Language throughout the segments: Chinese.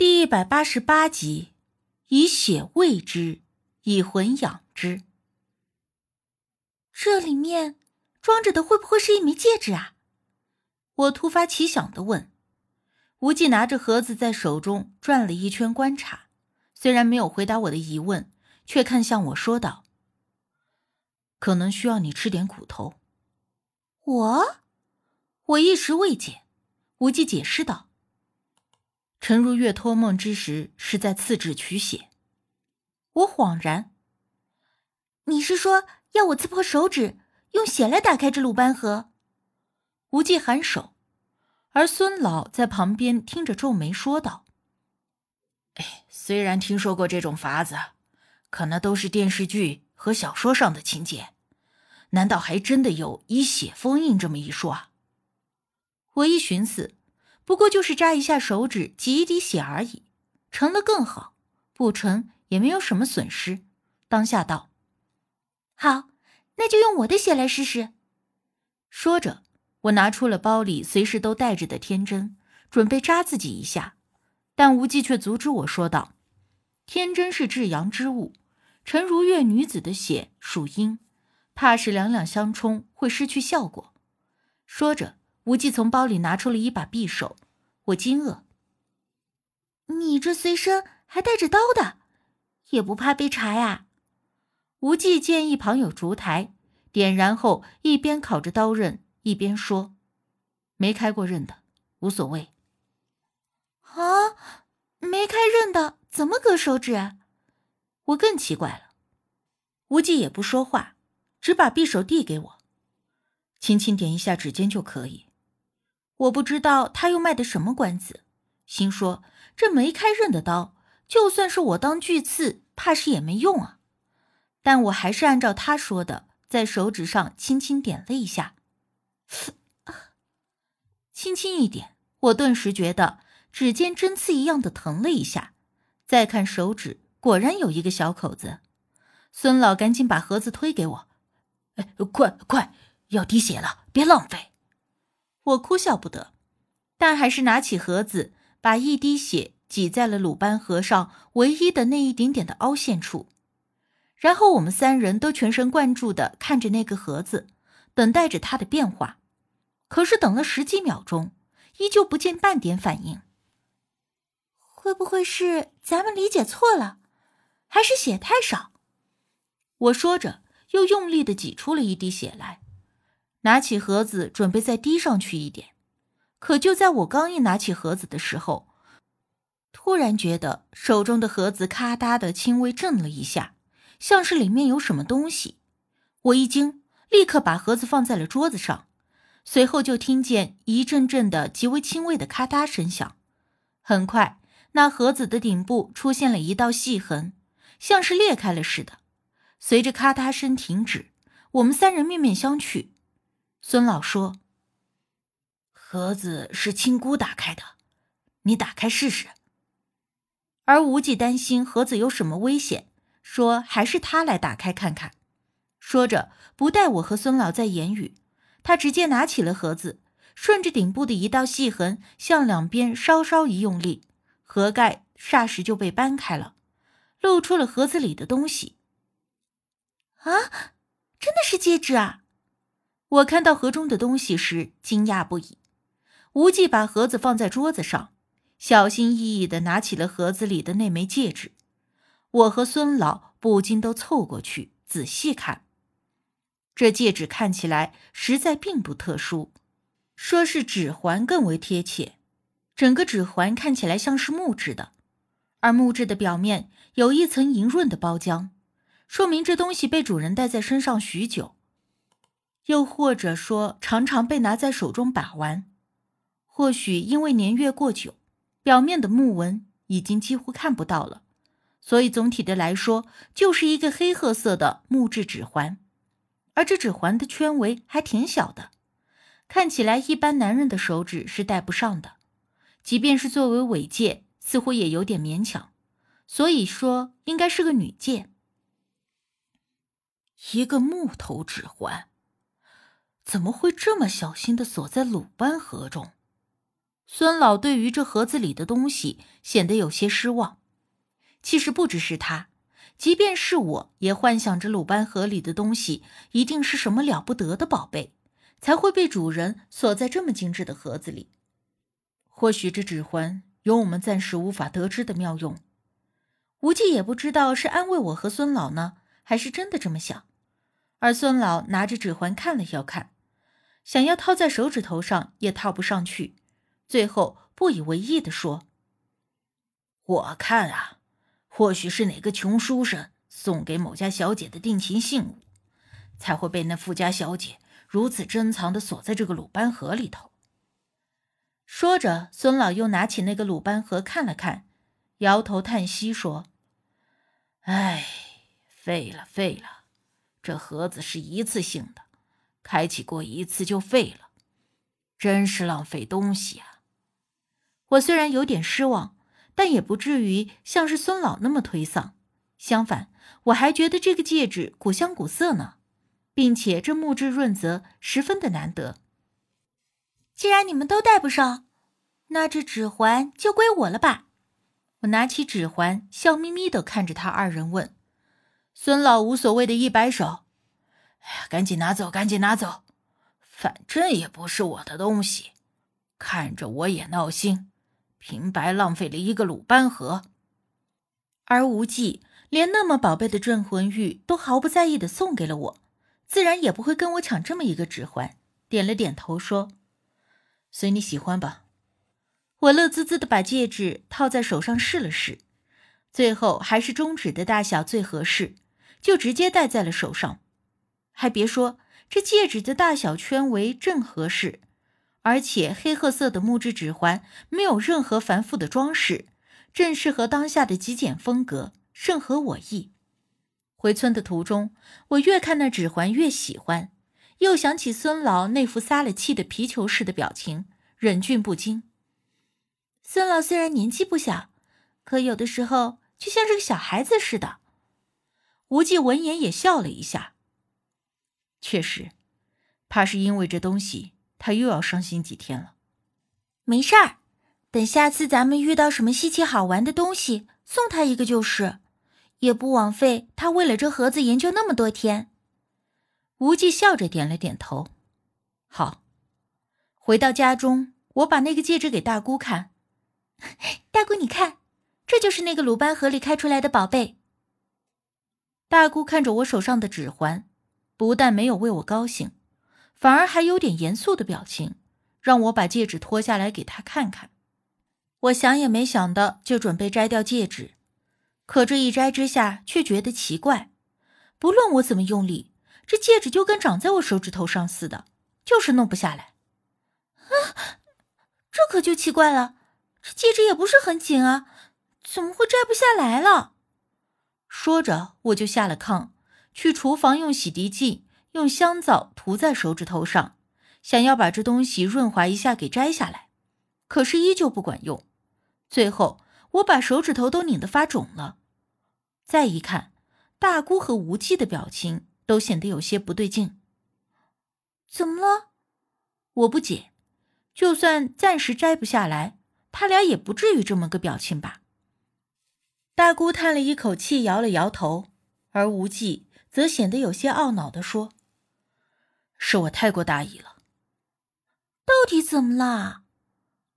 第一百八十八集，以血喂之，以魂养之。这里面装着的会不会是一枚戒指啊？我突发奇想的问。无忌拿着盒子在手中转了一圈，观察，虽然没有回答我的疑问，却看向我说道：“可能需要你吃点苦头。”我，我一时未解。无忌解释道。陈如月托梦之时是在刺指取血，我恍然。你是说要我刺破手指，用血来打开这鲁班盒？无忌颔首，而孙老在旁边听着皱眉说道：“哎，虽然听说过这种法子，可那都是电视剧和小说上的情节，难道还真的有以血封印这么一说？”我一寻思。不过就是扎一下手指，挤一滴血而已，成了更好，不成也没有什么损失。当下道：“好，那就用我的血来试试。”说着，我拿出了包里随时都带着的天针，准备扎自己一下。但无忌却阻止我说道：“天针是至阳之物，陈如月女子的血属阴，怕是两两相冲会失去效果。”说着。无忌从包里拿出了一把匕首，我惊愕：“你这随身还带着刀的，也不怕被查呀？”无忌见一旁有烛台，点燃后一边烤着刀刃，一边说：“没开过刃的，无所谓。”“啊，没开刃的怎么割手指？”我更奇怪了。无忌也不说话，只把匕首递给我，轻轻点一下指尖就可以。我不知道他又卖的什么关子，心说这没开刃的刀，就算是我当巨刺，怕是也没用啊。但我还是按照他说的，在手指上轻轻点了一下，轻轻一点，我顿时觉得指尖针刺一样的疼了一下。再看手指，果然有一个小口子。孙老赶紧把盒子推给我，哎，快快，要滴血了，别浪费。我哭笑不得，但还是拿起盒子，把一滴血挤在了鲁班盒上唯一的那一点点的凹陷处。然后我们三人都全神贯注的看着那个盒子，等待着它的变化。可是等了十几秒钟，依旧不见半点反应。会不会是咱们理解错了？还是血太少？我说着，又用力的挤出了一滴血来。拿起盒子，准备再滴上去一点，可就在我刚一拿起盒子的时候，突然觉得手中的盒子咔嗒的轻微震了一下，像是里面有什么东西。我一惊，立刻把盒子放在了桌子上，随后就听见一阵阵的极为轻微的咔嗒声响。很快，那盒子的顶部出现了一道细痕，像是裂开了似的。随着咔嗒声停止，我们三人面面相觑。孙老说：“盒子是亲姑打开的，你打开试试。”而无忌担心盒子有什么危险，说：“还是他来打开看看。”说着，不待我和孙老再言语，他直接拿起了盒子，顺着顶部的一道细痕向两边稍稍一用力，盒盖霎时就被搬开了，露出了盒子里的东西。啊，真的是戒指啊！我看到盒中的东西时惊讶不已。无忌把盒子放在桌子上，小心翼翼的拿起了盒子里的那枚戒指。我和孙老不禁都凑过去仔细看。这戒指看起来实在并不特殊，说是指环更为贴切。整个指环看起来像是木质的，而木质的表面有一层莹润的包浆，说明这东西被主人戴在身上许久。又或者说，常常被拿在手中把玩，或许因为年月过久，表面的木纹已经几乎看不到了，所以总体的来说，就是一个黑褐色的木质指环。而这指环的圈围还挺小的，看起来一般男人的手指是戴不上的，即便是作为尾戒，似乎也有点勉强。所以说，应该是个女戒。一个木头指环。怎么会这么小心的锁在鲁班盒中？孙老对于这盒子里的东西显得有些失望。其实不只是他，即便是我也幻想着鲁班盒里的东西一定是什么了不得的宝贝，才会被主人锁在这么精致的盒子里。或许这指环有我们暂时无法得知的妙用。无忌也不知道是安慰我和孙老呢，还是真的这么想。而孙老拿着指环看了又看，想要套在手指头上也套不上去，最后不以为意的说：“我看啊。”或许是哪个穷书生送给某家小姐的定情信物，才会被那富家小姐如此珍藏的锁在这个鲁班盒里头。说着，孙老又拿起那个鲁班盒看了看，摇头叹息说：“哎，废了，废了！这盒子是一次性的，开启过一次就废了，真是浪费东西啊！”我虽然有点失望。但也不至于像是孙老那么颓丧，相反，我还觉得这个戒指古香古色呢，并且这木质润泽十分的难得。既然你们都戴不上，那这指环就归我了吧？我拿起指环，笑眯眯的看着他二人问。孙老无所谓的一摆手：“哎呀，赶紧拿走，赶紧拿走，反正也不是我的东西，看着我也闹心。”平白浪费了一个鲁班盒，而无忌连那么宝贝的镇魂玉都毫不在意的送给了我，自然也不会跟我抢这么一个指环。点了点头说：“随你喜欢吧。”我乐滋滋的把戒指套在手上试了试，最后还是中指的大小最合适，就直接戴在了手上。还别说，这戒指的大小圈围正合适。而且黑褐色的木质指环没有任何繁复的装饰，正适合当下的极简风格，甚合我意。回村的途中，我越看那指环越喜欢，又想起孙老那副撒了气的皮球似的表情，忍俊不禁。孙老虽然年纪不小，可有的时候就像是个小孩子似的。无忌闻言也笑了一下，确实，怕是因为这东西。他又要伤心几天了。没事儿，等下次咱们遇到什么稀奇好玩的东西，送他一个就是，也不枉费他为了这盒子研究那么多天。无忌笑着点了点头。好，回到家中，我把那个戒指给大姑看。大姑，你看，这就是那个鲁班盒里开出来的宝贝。大姑看着我手上的指环，不但没有为我高兴。反而还有点严肃的表情，让我把戒指脱下来给她看看。我想也没想的就准备摘掉戒指，可这一摘之下却觉得奇怪，不论我怎么用力，这戒指就跟长在我手指头上似的，就是弄不下来。啊，这可就奇怪了，这戒指也不是很紧啊，怎么会摘不下来了？说着，我就下了炕，去厨房用洗涤剂。用香皂涂在手指头上，想要把这东西润滑一下给摘下来，可是依旧不管用。最后我把手指头都拧得发肿了。再一看，大姑和无忌的表情都显得有些不对劲。怎么了？我不解。就算暂时摘不下来，他俩也不至于这么个表情吧？大姑叹了一口气，摇了摇头，而无忌则显得有些懊恼的说。是我太过大意了。到底怎么了？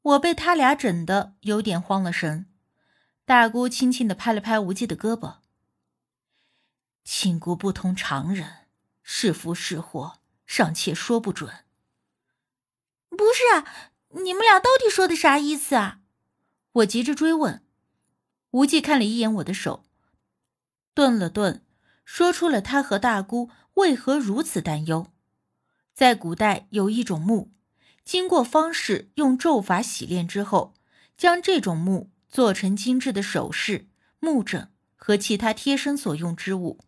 我被他俩整的有点慌了神。大姑轻轻的拍了拍无忌的胳膊。亲姑不同常人，是福是祸尚且说不准。不是啊，你们俩到底说的啥意思啊？我急着追问。无忌看了一眼我的手，顿了顿，说出了他和大姑为何如此担忧。在古代有一种木，经过方士用咒法洗炼之后，将这种木做成精致的首饰、木枕和其他贴身所用之物。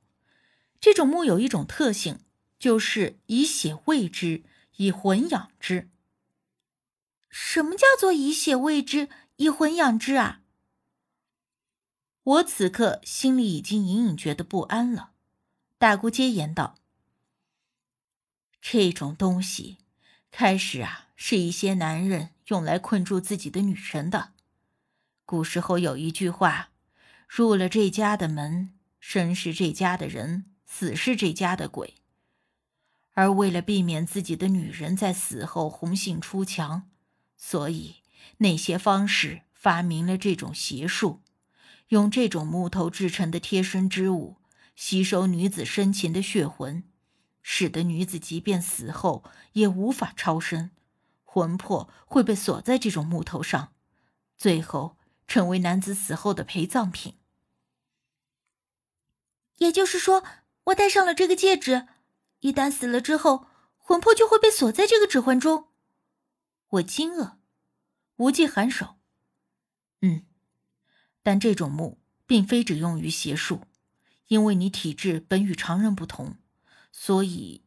这种木有一种特性，就是以血喂之，以魂养之。什么叫做以血喂之，以魂养之啊？我此刻心里已经隐隐觉得不安了。大姑接言道。这种东西，开始啊，是一些男人用来困住自己的女人的。古时候有一句话：“入了这家的门，生是这家的人，死是这家的鬼。”而为了避免自己的女人在死后红杏出墙，所以那些方士发明了这种邪术，用这种木头制成的贴身之物吸收女子生前的血魂，使得女子即便死后也无法超生，魂魄会被锁在这种木头上，最后成为男子死后的陪葬品。也就是说，我戴上了这个戒指。一旦死了之后，魂魄就会被锁在这个指环中。我惊愕，无忌颔首。嗯，但这种木并非只用于邪术，因为你体质本与常人不同，所以